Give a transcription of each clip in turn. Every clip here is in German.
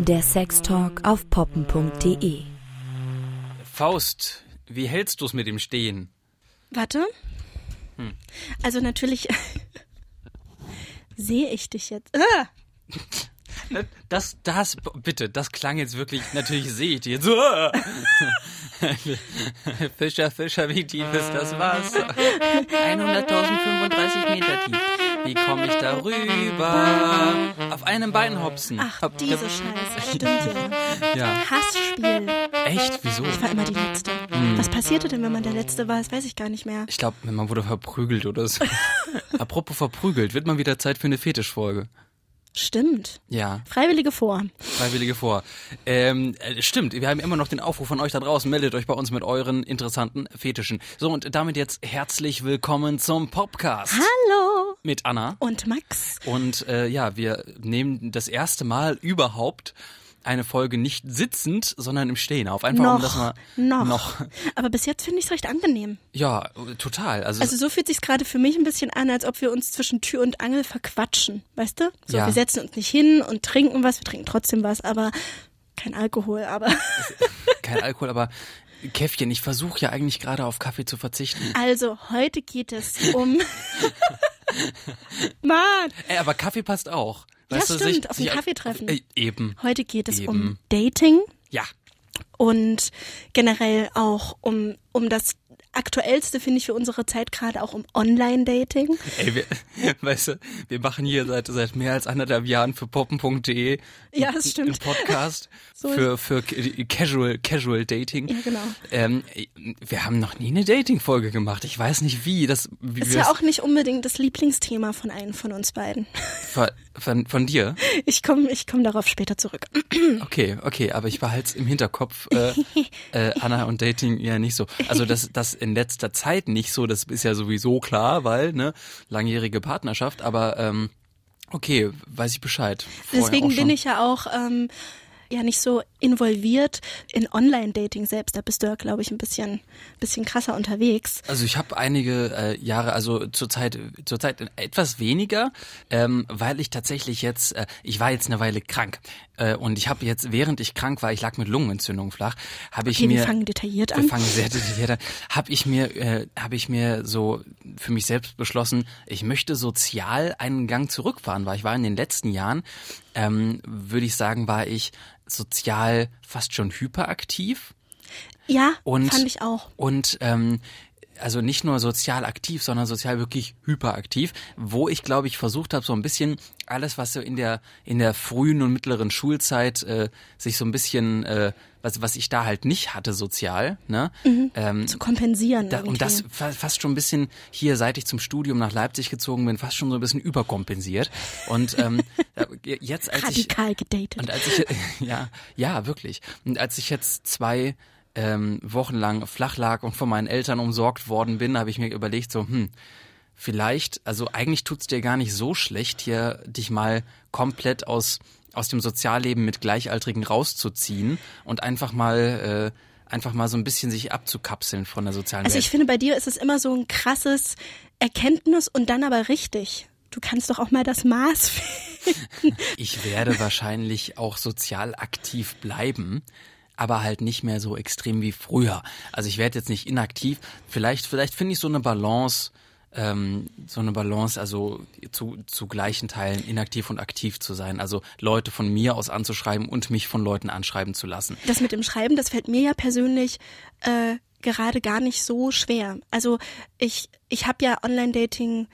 Der Sextalk auf poppen.de. Faust, wie hältst du es mit dem Stehen? Warte. Also natürlich sehe ich dich jetzt. Ah! Das, das, bitte, das klang jetzt wirklich, natürlich sehe ich dich jetzt. Ah! Fischer, Fischer, wie tief ist das Wasser? 100.035 Meter tief. Wie komme ich darüber? Auf einem Bein hopsen. Ach, Hop, diese. Scheiße. Stimmt ja. Ja. Hassspiel. Echt? Wieso? Ich war immer die Letzte. Hm. Was passierte denn, wenn man der Letzte war? Das weiß ich gar nicht mehr. Ich glaube, man wurde verprügelt oder so. Apropos verprügelt, wird mal wieder Zeit für eine Fetischfolge. Stimmt. Ja. Freiwillige vor. Freiwillige vor. Ähm, äh, stimmt, wir haben immer noch den Aufruf von euch da draußen. Meldet euch bei uns mit euren interessanten Fetischen. So, und damit jetzt herzlich willkommen zum Podcast Hallo. mit Anna. Und Max. Und äh, ja, wir nehmen das erste Mal überhaupt eine Folge nicht sitzend, sondern im Stehen auf. Einfach um das mal noch. noch. Aber bis jetzt finde ich es recht angenehm. Ja, total. Also, Also so fühlt sich gerade für mich ein bisschen an, als ob wir uns zwischen Tür und Angel verquatschen, weißt du? So, Ja. wir setzen uns nicht hin und trinken was, wir trinken trotzdem was, aber kein Alkohol, aber kein Alkohol, aber Käffchen, ich versuche ja eigentlich gerade auf Kaffee zu verzichten. also heute geht es um Mann, Ey, aber Kaffee passt auch. Ja, Weißt du, stimmt, sich, auf sich- Kaffee treffen. Äh, eben. heute geht es um Eben. Dating Ja. und generell auch um um das aktuellste finde ich für unsere Zeit gerade auch um Online-Dating. Ey, wir, weißt du, wir machen hier seit, seit mehr als anderthalb Jahren für poppen.de Ja, das einen. Podcast So für, für Casual, Casual Dating. Ja, genau. Ähm, wir haben noch nie eine Dating-Folge gemacht. Ich weiß nicht wie. Das, wie Ist ja auch nicht unbedingt das Lieblingsthema von einem von uns beiden. Von, von, dir. Ich komme ich komm darauf später zurück. Okay, okay, aber ich behalte es im Hinterkopf. Äh, äh, Anna und Dating ja nicht so. Also das, das in letzter Zeit nicht so, das ist ja sowieso klar, weil, ne, langjährige Partnerschaft, aber ähm, okay, weiß ich Bescheid. Vorher Deswegen bin ich ja auch ähm, ja nicht so involviert in Online-Dating selbst. Da bist du ja, glaube ich, ein bisschen, bisschen krasser unterwegs. Also ich habe einige äh, Jahre, also zurzeit zurzeit etwas weniger, ähm, weil ich tatsächlich jetzt, äh, ich war jetzt eine Weile krank äh, und ich habe jetzt, während ich krank war, ich lag mit Lungenentzündung flach, habe ich Okay, mir wir fangen detailliert wir an. fangen sehr detailliert an, habe ich mir äh, habe ich mir so für mich selbst beschlossen, ich möchte sozial einen Gang zurückfahren, weil ich war in den letzten Jahren, ähm, würde ich sagen, war ich sozial fast schon hyperaktiv. Ja, Und, fand ich auch. Und ähm, also nicht nur sozial aktiv, sondern sozial wirklich hyperaktiv, wo ich glaube ich versucht habe so ein bisschen alles, was so in der in der frühen und mittleren Schulzeit äh, sich so ein bisschen äh, was was ich da halt nicht hatte sozial, ne? Ähm, Zu kompensieren. da, und das fa- fast schon ein bisschen hier, seit ich zum Studium nach Leipzig gezogen bin, fast schon so ein bisschen überkompensiert. Und ähm, jetzt als ich radikal gedatet. und als ich, ja, ja, wirklich. Und als ich jetzt zwei ähm, Wochen lang flach lag und von meinen Eltern umsorgt worden bin, habe ich mir überlegt, so, hm, vielleicht, also eigentlich tut's dir gar nicht so schlecht, hier dich mal komplett aus, aus dem Sozialleben mit Gleichaltrigen rauszuziehen und einfach mal, äh, einfach mal so ein bisschen sich abzukapseln von der sozialen also Welt. ich finde, bei dir ist es immer so ein krasses Erkenntnis und dann aber richtig. Du kannst doch auch mal das Maß finden. Ich werde wahrscheinlich auch sozial aktiv bleiben, aber halt nicht mehr so extrem wie früher. Also ich werde jetzt nicht inaktiv. Vielleicht, vielleicht finde ich so eine Balance, ähm, so eine Balance, also zu, zu gleichen Teilen inaktiv und aktiv zu sein. Also Leute von mir aus anzuschreiben und mich von Leuten anschreiben zu lassen. Das mit dem Schreiben, das fällt mir ja persönlich äh, gerade gar nicht so schwer. Also ich, ich habe ja Online-Dating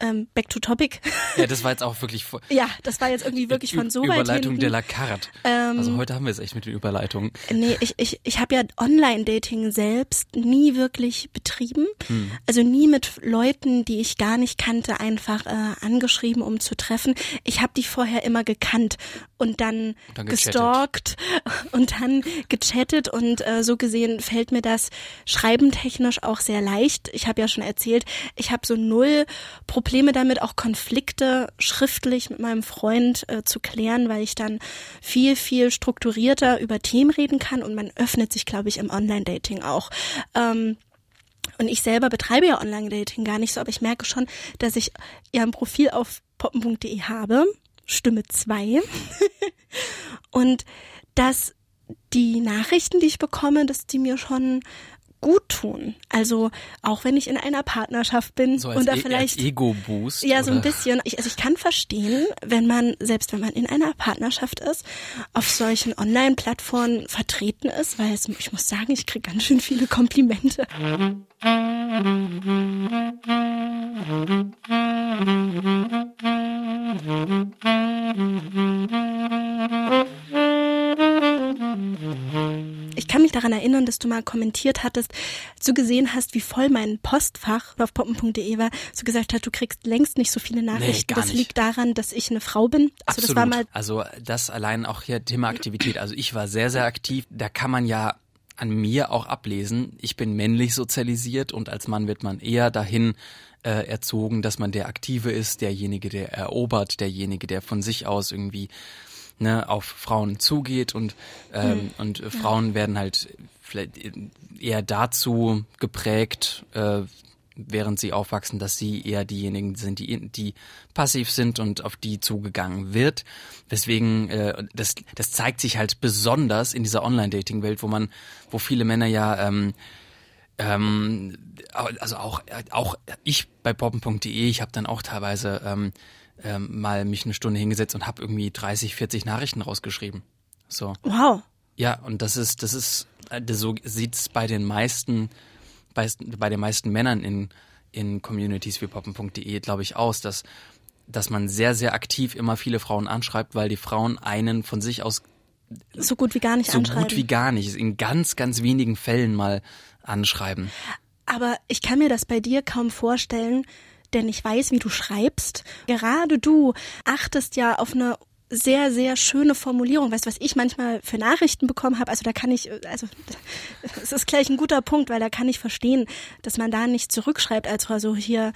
ähm, back to topic. Ja, das war jetzt auch wirklich ja, das war jetzt irgendwie wirklich von so weit Überleitung hinten. de la carte. Ähm, also heute haben wir es echt mit den Überleitungen. Nee, ich, ich, ich habe ja Online-Dating selbst nie wirklich betrieben. Hm. Also nie mit Leuten, die ich gar nicht kannte, einfach äh, angeschrieben, um zu treffen. Ich habe die vorher immer gekannt und dann, dann gechattet. gestalkt und dann gechattet und äh, so gesehen fällt mir das schreibentechnisch auch sehr leicht. Ich habe ja schon erzählt, ich habe so null Probleme damit, auch Konflikte schriftlich mit meinem Freund äh, zu klären, weil ich dann viel, viel strukturierter über Themen reden kann und man öffnet sich, glaube ich, im Online-Dating auch. Ähm, und ich selber betreibe ja Online-Dating gar nicht so, aber ich merke schon, dass ich ja ein Profil auf poppen.de habe, Stimme 2. und dass die Nachrichten, die ich bekomme, dass die mir schon gut tun. Also auch wenn ich in einer Partnerschaft bin so und da e vielleicht Ego-Boost. ja so ein oder? bisschen. Ich, also ich kann verstehen, wenn man selbst wenn man in einer Partnerschaft ist, auf solchen Online-Plattformen vertreten ist, weil es, ich muss sagen, ich kriege ganz schön viele Komplimente. Ich kann mich daran erinnern, dass du mal kommentiert hattest, du gesehen hast, wie voll mein Postfach auf poppen.de war, du gesagt hast, du kriegst längst nicht so viele Nachrichten. gar das nicht. liegt daran, dass ich eine Frau bin. Also Absolut. das war mal also das allein auch hier Thema Aktivität. Also ich war sehr, sehr aktiv. Da kann man ja an mir auch ablesen. Ich bin männlich sozialisiert und als Mann wird man eher dahin äh, erzogen, dass man der Aktive ist, derjenige, der erobert, derjenige, der von sich aus irgendwie ne, auf Frauen zugeht und ähm, und äh, Frauen werden halt vielleicht eher dazu geprägt, äh, während sie aufwachsen, dass sie eher diejenigen sind, die, die passiv sind und auf die zugegangen wird. Deswegen, äh, das, das zeigt sich halt besonders in dieser Online-Dating-Welt, wo man, wo viele Männer ja ähm, ähm, also auch auch ich bei poppen.de, ich habe dann auch teilweise ähm, ähm, mal mich eine Stunde hingesetzt und habe irgendwie 30, 40 Nachrichten rausgeschrieben. So. wow. Ja, und das ist, das ist, äh, das- so sieht's bei den meisten, bei, bei den meisten Männern in, in Communities wie poppen.de, glaube ich, aus, dass, dass man sehr, sehr aktiv immer viele Frauen anschreibt, weil die Frauen einen von sich aus So gut wie gar nicht so anschreiben. gut wie gar nicht, in ganz, ganz wenigen Fällen mal anschreiben. Aber ich kann mir das bei dir kaum vorstellen, denn ich weiß, wie du schreibst. Gerade du achtest ja auf eine sehr, sehr schöne Formulierung. Weißt du, was ich manchmal für Nachrichten bekommen habe? Also da kann ich, also es ist gleich ein guter Punkt, weil da kann ich verstehen, dass man da nicht zurückschreibt, als so hier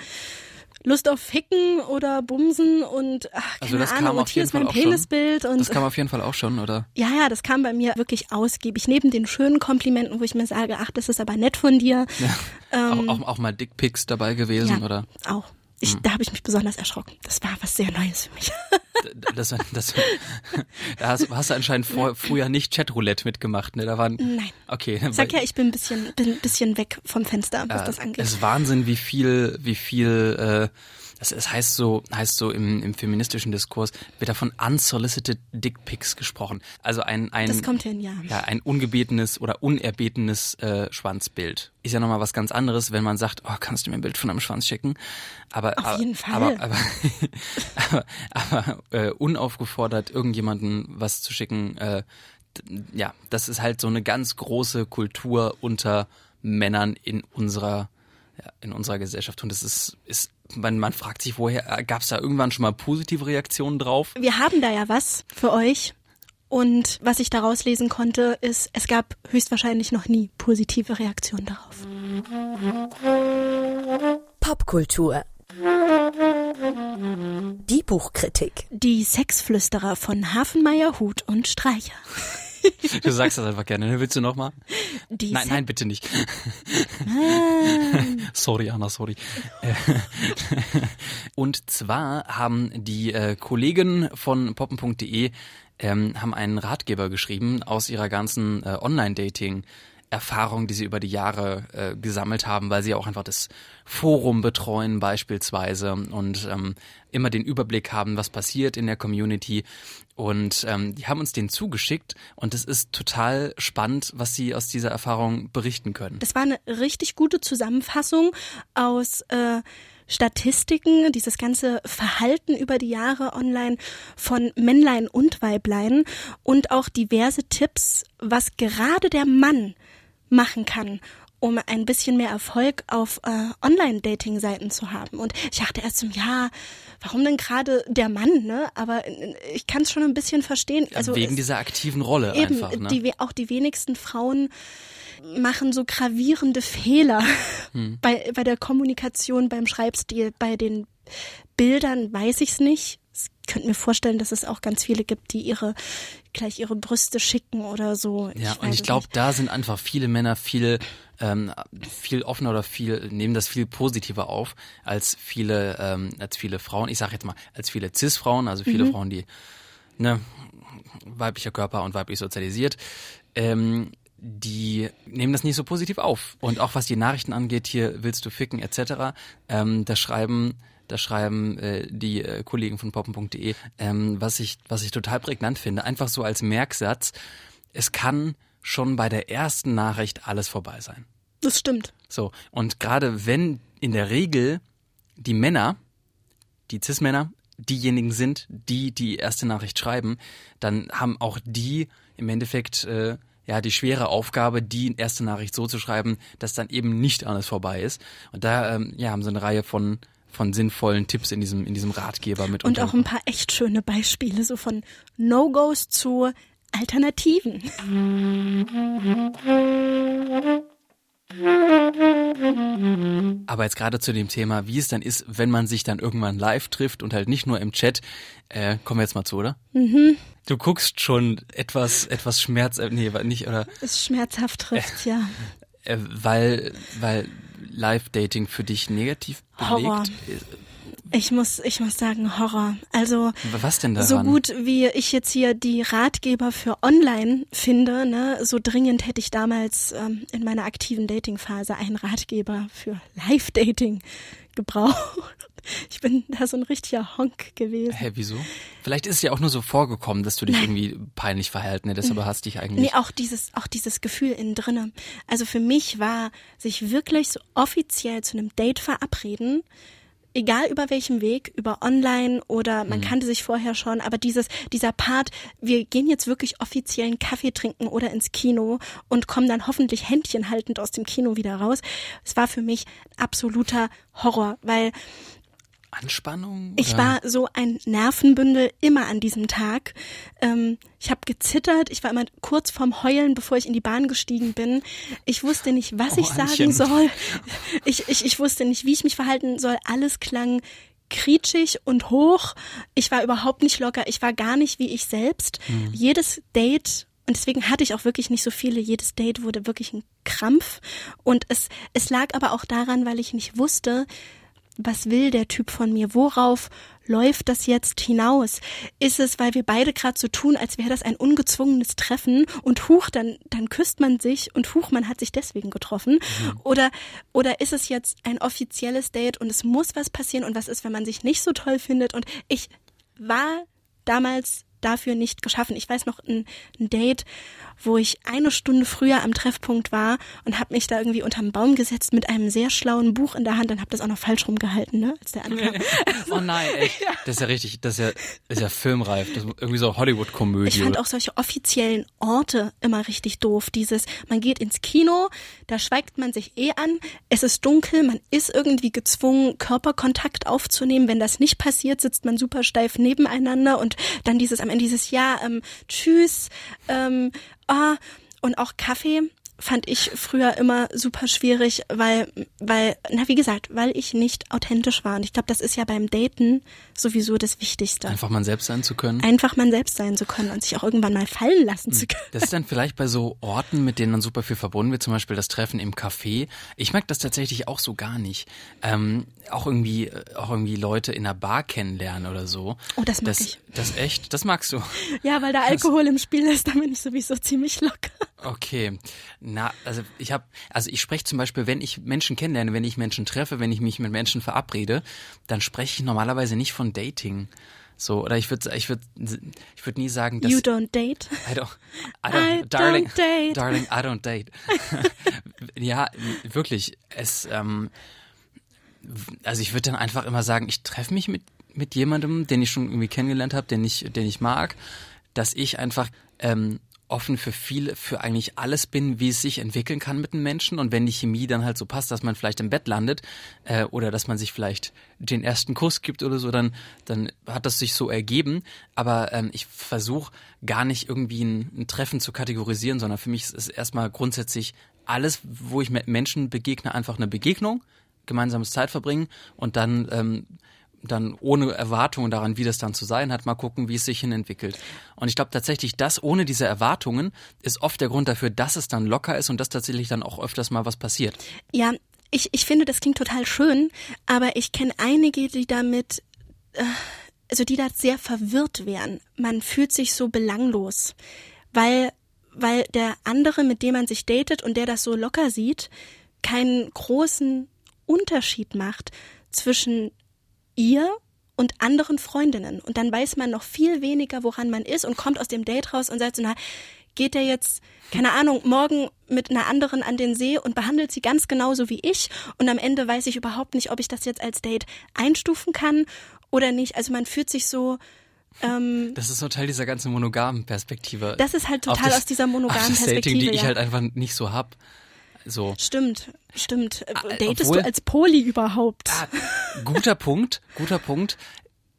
Lust auf Ficken oder Bumsen und ach, Also keine das kam Ahnung, auf und hier ist mein. Penisbild und Das kam auf jeden Fall auch schon, oder? ja, ja, das kam bei mir wirklich ausgiebig. Neben den schönen Komplimenten, wo ich mir sage, ach, das ist aber nett von dir. auch, auch, auch mal Dickpics dabei gewesen, Ähm, Ja, oder? auch. Ich, Da habe ich mich besonders erschrocken. Das war was sehr Neues für mich. Das, das, da hast, hast du anscheinend vor, früher nicht Chatroulette mitgemacht, ne? Da waren. Nein. Okay. Sag ja, ich bin ein bisschen, bin ein bisschen weg vom Fenster, was das angeht. Es ist Wahnsinn, wie viel, wie viel, äh, das, es heißt so, heißt so im, im feministischen Diskurs, wird da von unsolicited Dick Pics gesprochen. Also ein, ein, Das kommt hin, ja. ja, ein ungebetenes oder unerbetenes äh, Schwanzbild. Ist ja nochmal was ganz anderes, wenn man sagt, oh, kannst du mir ein Bild von einem Schwanz schicken? Aber, Auf aber, jeden Fall. Aber, aber, aber, aber äh, unaufgefordert irgendjemanden was zu schicken, äh, ja, das ist halt so eine ganz große Kultur unter Männern in unserer in unserer Gesellschaft und das ist ist man, man fragt sich woher gab es da irgendwann schon mal positive Reaktionen drauf Wir haben da ja was für euch. Und was ich daraus lesen konnte, ist, es gab höchstwahrscheinlich noch nie positive Reaktionen darauf. Popkultur. Die Buchkritik. Die Sexflüsterer von Hafenmeier, Hut und Streicher. du sagst das einfach gerne. Ne? willst du noch mal? Die nein nein bitte nicht. Sorry Anna sorry. Äh, und zwar haben die äh, Kollegen von poppen.de ähm, haben einen Ratgeber geschrieben aus ihrer ganzen äh, Online-Dating Erfahrung, die sie über die Jahre äh, gesammelt haben, weil sie auch einfach das Forum betreuen beispielsweise und ähm, immer den Überblick haben, was passiert in der Community. Und ähm, die haben uns den zugeschickt und es ist total spannend, was sie aus dieser Erfahrung berichten können. Das war eine richtig gute Zusammenfassung aus äh, Statistiken, dieses ganze Verhalten über die Jahre online von Männlein und Weiblein und auch diverse Tipps, was gerade der Mann machen kann, um ein bisschen mehr Erfolg auf äh, Online-Dating-Seiten zu haben. Und ich dachte erst so, ja, warum denn gerade der Mann, ne? Aber äh, ich kann es schon ein bisschen verstehen. Also Wegen es- dieser aktiven Rolle Eben, einfach. Ne? die, auch die wenigsten Frauen machen so gravierende Fehler Hm. bei, bei der Kommunikation, beim Schreibstil, bei den Bildern weiß ich's nicht. Ich könnte mir vorstellen, dass es auch ganz viele gibt, die ihre gleich ihre Brüste schicken oder so. Ja, und weiß ich glaube, da sind einfach viele Männer viel ähm, viel offener oder viel nehmen das viel positiver auf als viele ähm, als viele Frauen. Ich sage jetzt mal als viele cis-Frauen, also viele Mhm. Frauen, die ne weiblicher Körper und weiblich sozialisiert. Ähm, die nehmen das nicht so positiv auf. Und auch was die Nachrichten angeht, hier willst du ficken etc., ähm, da schreiben da schreiben äh, die äh, Kollegen von poppen.de, ähm, was ich was ich total prägnant finde, einfach so als Merksatz, es kann schon bei der ersten Nachricht alles vorbei sein. Das stimmt. So, und gerade wenn in der Regel die Männer, die Cis-Männer, diejenigen sind, die die erste Nachricht schreiben, dann haben auch die im Endeffekt äh, ja die schwere Aufgabe, die erste Nachricht so zu schreiben, dass dann eben nicht alles vorbei ist. Und da ähm, ja, haben sie eine Reihe von von sinnvollen Tipps in diesem in diesem Ratgeber mit Und auch ein paar echt schöne Beispiele, so von No-Gos zu Alternativen. Aber jetzt gerade zu dem Thema, wie es dann ist, wenn man sich dann irgendwann live trifft und halt nicht nur im Chat, äh, kommen wir jetzt mal zu, oder? Mhm. Du guckst schon etwas, etwas Schmerz, äh, nee, nicht, oder, Es schmerzhaft trifft, ja. äh, weil, weil Live-Dating für dich negativ belegt ist. Ich muss, ich muss sagen, Horror. Also Was denn daran? so gut wie ich jetzt hier die Ratgeber für Online finde, ne, so dringend hätte ich damals ähm, in meiner aktiven Dating-Phase einen Ratgeber für Live-Dating gebraucht. Ich bin da so ein richtiger Honk gewesen. Hä, wieso? Vielleicht ist es ja auch nur so vorgekommen, dass du dich irgendwie peinlich verhalten hättest, aber hast dich eigentlich. Nee, auch dieses, auch dieses Gefühl innen drinne. Also für mich war, sich wirklich so offiziell zu einem Date verabreden, egal über welchem Weg, über online oder man kannte sich vorher schon, aber dieses, dieser Part, wir gehen jetzt wirklich offiziellen Kaffee trinken oder ins Kino und kommen dann hoffentlich händchenhaltend aus dem Kino wieder raus. Es war für mich absoluter Horror, weil Anspannung? ich oder? war so ein Nervenbündel immer an diesem Tag. Ähm, ich habe gezittert, ich war immer kurz vorm Heulen, bevor ich in die Bahn gestiegen bin. Ich wusste nicht, was Oh, ich sagen Annchen. soll. Ich, ich, ich wusste nicht, wie ich mich verhalten soll. Alles klang krietschig und hoch. Ich war überhaupt nicht locker. Ich war gar nicht wie ich selbst. Mhm. Jedes Date und deswegen hatte ich auch wirklich nicht so viele. Jedes Date wurde wirklich ein Krampf. Und es, es lag aber auch daran, weil ich nicht wusste, was will der Typ von mir? Worauf läuft das jetzt hinaus? Ist es, weil wir beide gerade so tun, als wäre das ein ungezwungenes Treffen und huch, dann, dann küsst man sich und huch, man hat sich deswegen getroffen? Oder, oder ist es jetzt ein offizielles Date und es muss was passieren und was ist, wenn man sich nicht so toll findet? Und ich war damals dafür nicht geschaffen. Ich weiß noch ein, ein Date, wo ich eine Stunde früher am Treffpunkt war und habe mich da irgendwie unterm Baum gesetzt mit einem sehr schlauen Buch in der Hand und habe das auch noch falsch rumgehalten, ne, als der ankam. Oh nein, echt. Das ist ja richtig, das ist ja, das ist ja filmreif. Das ist irgendwie so Hollywood-Komödie. Ich fand auch solche offiziellen Orte immer richtig doof. Dieses, man geht ins Kino, da schweigt man sich eh an, es ist dunkel, man ist irgendwie gezwungen, Körperkontakt aufzunehmen. Wenn das nicht passiert, sitzt man super steif nebeneinander und dann dieses am Ende dieses Ja, ähm, tschüss, ähm, ah, und auch Kaffee fand ich früher immer super schwierig, weil, weil, na wie gesagt, weil ich nicht authentisch war. Und ich glaube, das ist ja beim Daten sowieso das Wichtigste Einfach man selbst sein zu können. einfach man selbst sein zu können und sich auch irgendwann mal fallen lassen zu können. Das ist dann vielleicht bei so Orten, mit denen dann super viel verbunden wird, zum Beispiel das Treffen im Café. Ich mag das tatsächlich auch so gar nicht. Ähm, auch irgendwie, äh, auch irgendwie Leute in einer Bar kennenlernen oder so. Oh, das mag das, ich. Das echt, das magst du. Ja, weil da Alkohol im Spiel ist, dann bin ich sowieso ziemlich locker. Okay, na, also ich habe, also ich spreche zum Beispiel, wenn ich Menschen kennenlerne, wenn ich Menschen treffe, wenn ich mich mit Menschen verabrede, dann spreche ich normalerweise nicht von Dating. So, oder ich würde, ich würde, ich würde nie sagen, dass You don't date. I don't, I don't, I darling, don't date. darling, I don't date. ja, wirklich. Es, ähm, also ich würde dann einfach immer sagen, ich treffe mich mit mit jemandem, den ich schon irgendwie kennengelernt habe, den ich, den ich mag, dass ich einfach ähm, offen für viel, für eigentlich alles bin, wie es sich entwickeln kann mit einem Menschen und wenn die Chemie dann halt so passt, dass man vielleicht im Bett landet äh, oder dass man sich vielleicht den ersten Kuss gibt oder so, dann dann hat das sich so ergeben. Aber ähm, ich versuche gar nicht irgendwie ein, ein Treffen zu kategorisieren, sondern für mich ist es erstmal grundsätzlich alles, wo ich mit Menschen begegne, einfach eine Begegnung, gemeinsames Zeit verbringen und dann ähm, dann ohne Erwartungen daran, wie das dann zu sein hat, mal gucken, wie es sich hin entwickelt. Und ich glaube tatsächlich, das ohne diese Erwartungen ist oft der Grund dafür, dass es dann locker ist und dass tatsächlich dann auch öfters mal was passiert. Ja, ich, ich finde, das klingt total schön, aber ich kenne einige, die damit, äh, also die da sehr verwirrt wären. Man fühlt sich so belanglos, weil, weil der andere, mit dem man sich datet und der das so locker sieht, keinen großen Unterschied macht zwischen ihr und anderen Freundinnen. Und dann weiß man noch viel weniger, woran man ist und kommt aus dem Date raus und sagt so, na, geht der jetzt, keine Ahnung, morgen mit einer anderen an den See und behandelt sie ganz genauso wie ich. Und am Ende weiß ich überhaupt nicht, ob ich das jetzt als Date einstufen kann oder nicht. Also man fühlt sich so, ähm, das ist so Teil dieser ganzen monogamen Perspektive. Das ist halt total das, aus dieser monogamen Perspektive. Dating, die ja. ich halt einfach nicht so hab. So. Stimmt, stimmt. Ah, Datest obwohl- du als Poli überhaupt? Ah, guter Punkt, guter Punkt.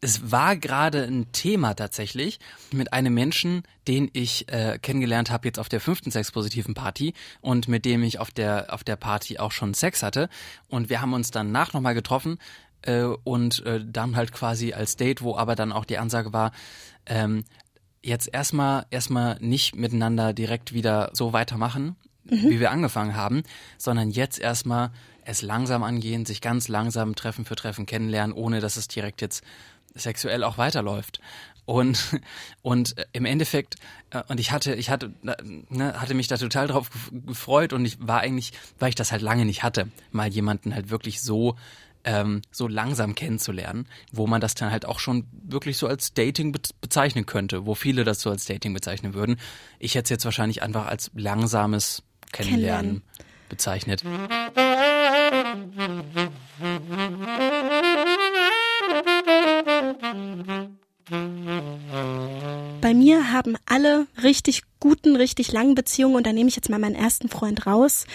Es war gerade ein Thema tatsächlich mit einem Menschen, den ich äh, kennengelernt habe jetzt auf der fünften sexpositiven Party und mit dem ich auf der auf der Party auch schon Sex hatte und wir haben uns danach nochmal getroffen äh, und äh, dann halt quasi als Date, wo aber dann auch die Ansage war, ähm, jetzt erstmal erstmal nicht miteinander direkt wieder so weitermachen, wie wir angefangen haben, sondern jetzt erstmal es langsam angehen, sich ganz langsam Treffen für Treffen kennenlernen, ohne dass es direkt jetzt sexuell auch weiterläuft. Und und äh, im Endeffekt äh, und ich hatte ich hatte ne, hatte mich da total drauf gef- gefreut und ich war eigentlich weil ich das halt lange nicht hatte mal jemanden halt wirklich so ähm, so langsam kennenzulernen, wo man das dann halt auch schon wirklich so als Dating be bezeichnen könnte, wo viele das so als Dating bezeichnen würden. Ich hätte es jetzt wahrscheinlich einfach als langsames Kennenlernen, Kennenlernen. bezeichnet. Bei mir haben alle richtig guten, richtig langen Beziehungen, und da nehme ich jetzt mal meinen ersten Freund raus,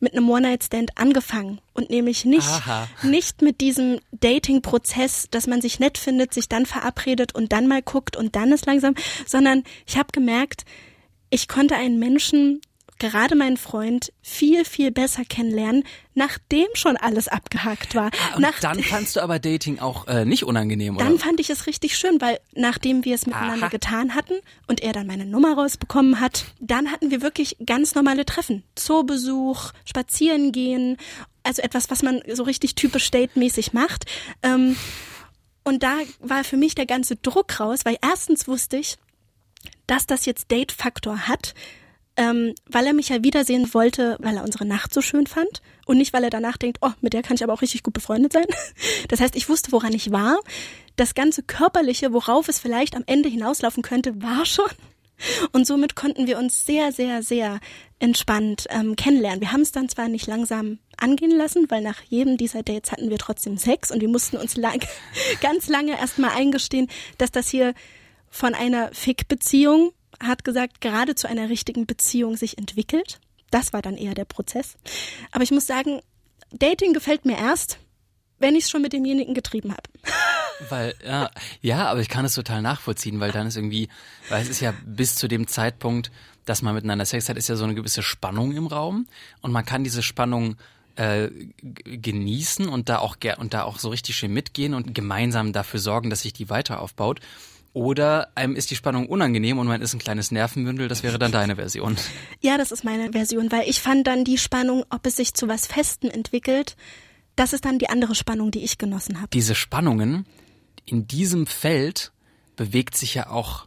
mit einem One-Night-Stand angefangen. Und nämlich nicht, Aha. nicht mit diesem Dating-Prozess, dass man sich nett findet, sich dann verabredet und dann mal guckt und dann ist langsam, sondern ich habe gemerkt, ich konnte einen Menschen, gerade meinen Freund, viel, viel besser kennenlernen, nachdem schon alles abgehakt war. Ah, Und Nach- dann fandst du aber Dating auch äh, nicht unangenehm, oder? dann fand ich es richtig schön, weil nachdem wir es miteinander Aha. getan hatten und er dann meine Nummer rausbekommen hat, dann hatten wir wirklich ganz normale Treffen. Zoobesuch, spazieren gehen, also etwas, was man so richtig typisch datemäßig macht. Ähm, und da war für mich der ganze Druck raus, weil erstens wusste ich, dass das jetzt Date-Faktor hat, ähm, weil er mich ja wiedersehen wollte, weil er unsere Nacht so schön fand und nicht, weil er danach denkt, oh, mit der kann ich aber auch richtig gut befreundet sein. Das heißt, ich wusste, woran ich war. Das ganze Körperliche, worauf es vielleicht am Ende hinauslaufen könnte, war schon. Und somit konnten wir uns sehr, sehr, sehr entspannt ähm, kennenlernen. Wir haben es dann zwar nicht langsam angehen lassen, weil nach jedem dieser Dates hatten wir trotzdem Sex und wir mussten uns lang, ganz lange erstmal eingestehen, dass das hier von einer Fick-Beziehung, hat gesagt, gerade zu einer richtigen Beziehung sich entwickelt. Das war dann eher der Prozess. Aber ich muss sagen, Dating gefällt mir erst, wenn ich es schon mit demjenigen getrieben habe. Weil, ja, ja, aber ich kann es total nachvollziehen, weil dann ist irgendwie, weil es ist ja bis zu dem Zeitpunkt, dass man miteinander Sex hat, ist ja so eine gewisse Spannung im Raum und man kann diese Spannung äh, genießen und da auch und da auch so richtig schön mitgehen und gemeinsam dafür sorgen, dass sich die weiter aufbaut. Oder einem ist die Spannung unangenehm und man ist ein kleines Nervenbündel, das wäre dann deine Version. Ja, das ist meine Version, weil ich fand dann die Spannung, ob es sich zu was Festem entwickelt, das ist dann die andere Spannung, die ich genossen habe. Diese Spannungen, in diesem Feld bewegt sich ja auch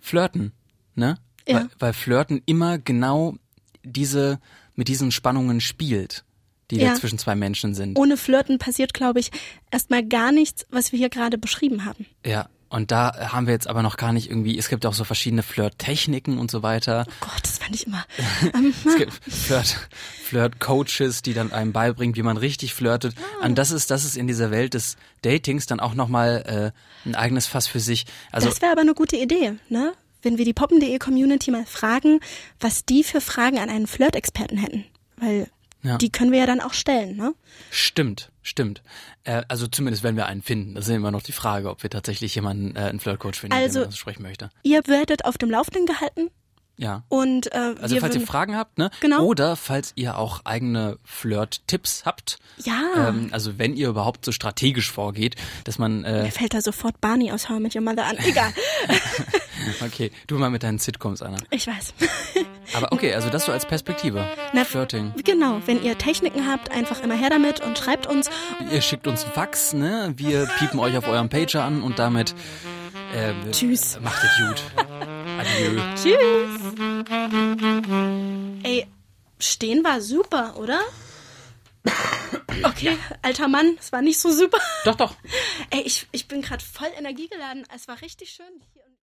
Flirten, ne? Ja. Weil, weil Flirten immer genau diese, mit diesen Spannungen spielt, die Ja. da zwischen zwei Menschen sind. Ohne Flirten passiert, glaube ich, erstmal gar nichts, was wir hier gerade beschrieben haben. Ja. Und da haben wir jetzt aber noch gar nicht irgendwie, es gibt auch so verschiedene Flirttechniken und so weiter. Gott, das fand ich immer. Ähm, Es gibt Flirt, Flirt-Coaches, die dann einem beibringen, wie man richtig flirtet. Ah. Und das ist, das ist in dieser Welt des Datings dann auch nochmal äh, ein eigenes Fass für sich. Also das wäre aber eine gute Idee, ne? Wenn wir die poppen.de Community mal fragen, was die für Fragen an einen Flirt-Experten hätten. Weil Ja. die können wir ja dann auch stellen, ne? Stimmt, stimmt. Äh, also zumindest wenn wir einen finden. Das ist immer noch die Frage, ob wir tatsächlich jemanden, äh, einen Flirtcoach finden, Also- der uns sprechen möchte. Ihr werdet auf dem Laufenden gehalten. Ja. Und äh, Also falls ihr Fragen habt, ne? Genau. Oder falls ihr auch eigene Flirt-Tipps habt. Ja. Ähm, also wenn ihr überhaupt so strategisch vorgeht, dass man, äh, mir fällt da sofort Barney aus How I Met Your Mother an. Egal, okay, du mal mit deinen Sitcoms, Anna. ich weiß. Aber okay, also das so als Perspektive. Na, Flirting. Genau, wenn ihr Techniken habt, einfach immer her damit und schreibt uns. Ihr schickt uns Fax, ne? Wir piepen euch auf eurem Pager an und damit äh, Tschüss. Macht es gut. Adieu. Tschüss. Ey, stehen war super, oder? Okay, alter Mann, es war nicht so super. Doch, doch. Ey, ich, ich bin gerade voll energiegeladen. Es war richtig schön hier.